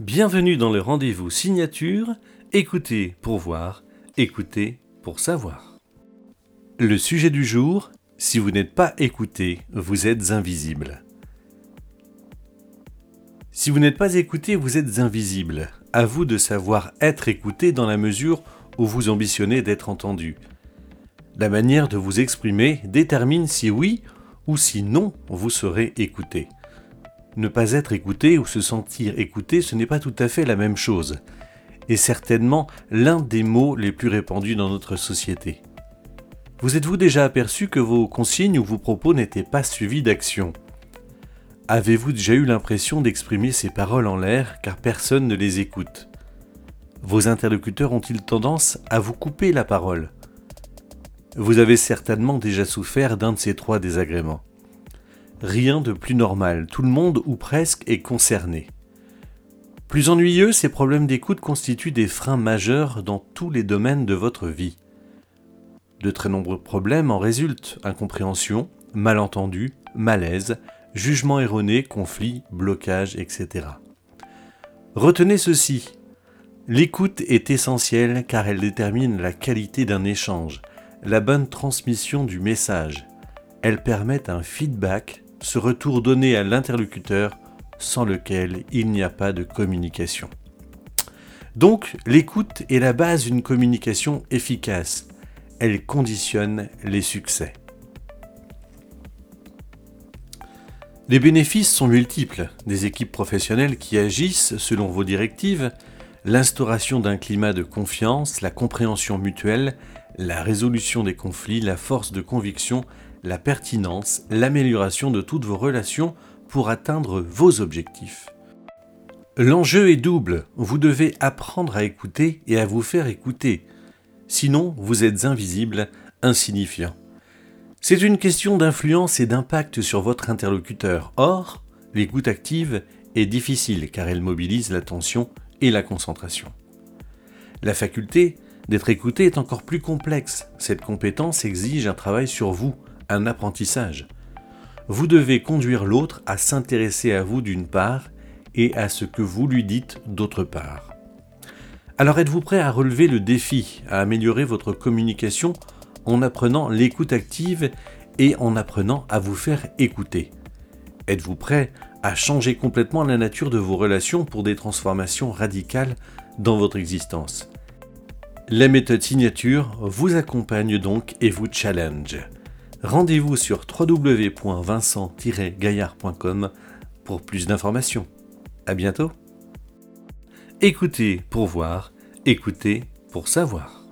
Bienvenue dans le rendez-vous signature. Écoutez pour voir, écoutez pour savoir. Le sujet du jour, si vous n'êtes pas écouté, vous êtes invisible. Si vous n'êtes pas écouté, vous êtes invisible. À vous de savoir être écouté dans la mesure où vous ambitionnez d'être entendu. La manière de vous exprimer détermine si oui ou si non vous serez écouté. Ne pas être écouté ou se sentir écouté, ce n'est pas tout à fait la même chose, et certainement l'un des mots les plus répandus dans notre société. Vous êtes-vous déjà aperçu que vos consignes ou vos propos n'étaient pas suivis d'action? Avez-vous déjà eu l'impression d'exprimer ces paroles en l'air car personne ne les écoute? Vos interlocuteurs ont-ils tendance à vous couper la parole? Vous avez certainement déjà souffert d'un de ces trois désagréments. Rien de plus normal, tout le monde ou presque est concerné. Plus ennuyeux, ces problèmes d'écoute constituent des freins majeurs dans tous les domaines de votre vie. De très nombreux problèmes en résultent incompréhension, malentendu, malaise, jugement erroné, conflit, blocage, etc. Retenez ceci. L'écoute est essentielle car elle détermine la qualité d'un échange, la bonne transmission du message. Elle permet un feedback ce retour donné à l'interlocuteur sans lequel il n'y a pas de communication. Donc, l'écoute est la base d'une communication efficace. Elle conditionne les succès. Les bénéfices sont multiples. Des équipes professionnelles qui agissent selon vos directives, l'instauration d'un climat de confiance, la compréhension mutuelle, la résolution des conflits, la force de conviction, la pertinence, l'amélioration de toutes vos relations pour atteindre vos objectifs. L'enjeu est double, vous devez apprendre à écouter et à vous faire écouter, sinon vous êtes invisible, insignifiant. C'est une question d'influence et d'impact sur votre interlocuteur. Or, l'écoute active est difficile car elle mobilise l'attention et la concentration. La faculté d'être écouté est encore plus complexe. Cette compétence exige un travail sur vous, un apprentissage. Vous devez conduire l'autre à s'intéresser à vous d'une part et à ce que vous lui dites d'autre part. Alors êtes-vous prêt à relever le défi, à améliorer votre communication en apprenant l'écoute active et en apprenant à vous faire écouter? Êtes-vous prêt à changer complètement la nature de vos relations pour des transformations radicales dans votre existence? La méthode signature vous accompagne donc et vous challenge. Rendez-vous sur www.vincent-gaillard.com pour plus d'informations. À bientôt. Écoutez pour voir, écoutez pour savoir.